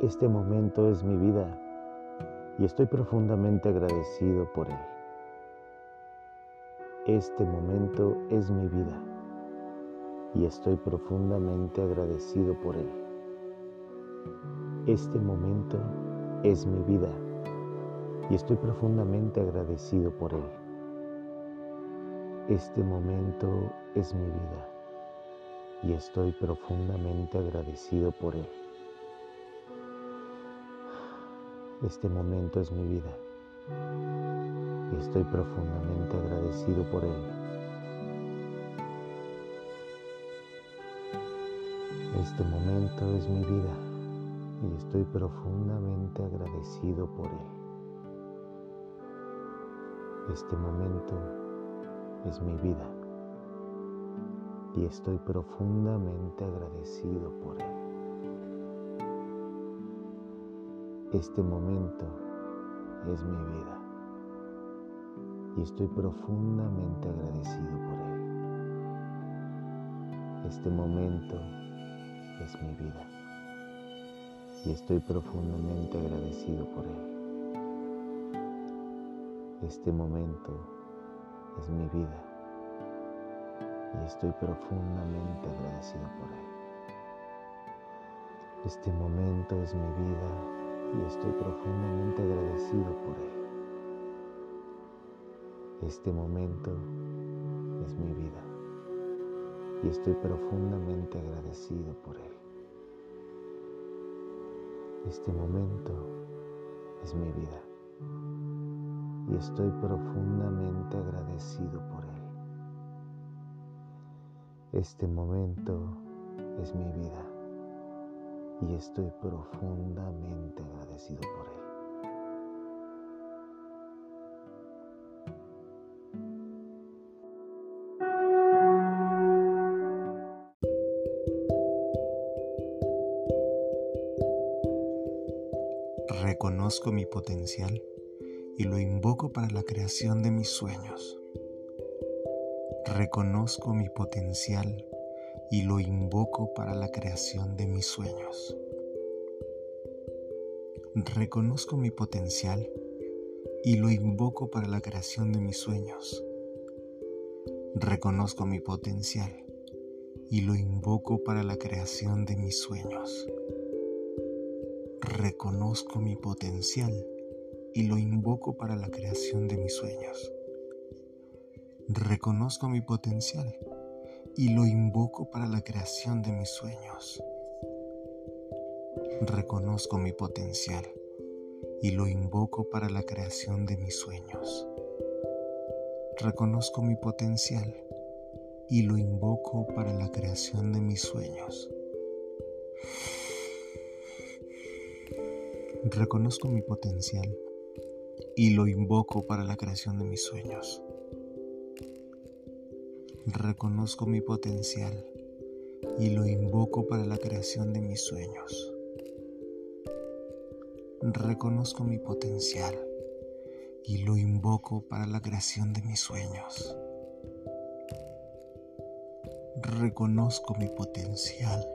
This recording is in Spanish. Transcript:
Este momento es mi vida y estoy profundamente agradecido por él. Este momento es mi vida y estoy profundamente agradecido por él. Este momento es mi vida y estoy profundamente agradecido por él. Este momento es mi vida y estoy profundamente agradecido por él. Este momento es mi vida y estoy profundamente agradecido por él. Este momento es mi vida y estoy profundamente agradecido por él. Este momento es mi vida y estoy profundamente agradecido por él. Este momento es mi vida y estoy profundamente agradecido por él. Este momento es mi vida y estoy profundamente agradecido por él. Este momento es mi vida y estoy profundamente agradecido por él. Este momento es mi vida estoy profundamente agradecido por él. Este momento es mi vida y estoy profundamente agradecido por él. Este momento es mi vida y estoy profundamente agradecido por él. Este momento es mi vida y estoy profundamente agradecido por él. Reconozco mi potencial y lo invoco para la creación de mis sueños. Reconozco mi potencial y lo invoco para la creación de mis sueños. Reconozco mi potencial y lo invoco para la creación de mis sueños. Reconozco mi potencial y lo invoco para la creación de mis sueños. Reconozco mi potencial y lo invoco para la creación de mis sueños. Reconozco mi potencial y lo invoco para la creación de mis sueños. Reconozco mi potencial y lo invoco para la creación de mis sueños. Reconozco mi potencial y lo invoco para la creación de mis sueños. Reconozco mi potencial y lo invoco para la creación de mis sueños reconozco mi potencial y lo invoco para la creación de mis sueños. Reconozco mi potencial y lo invoco para la creación de mis sueños. Reconozco mi potencial.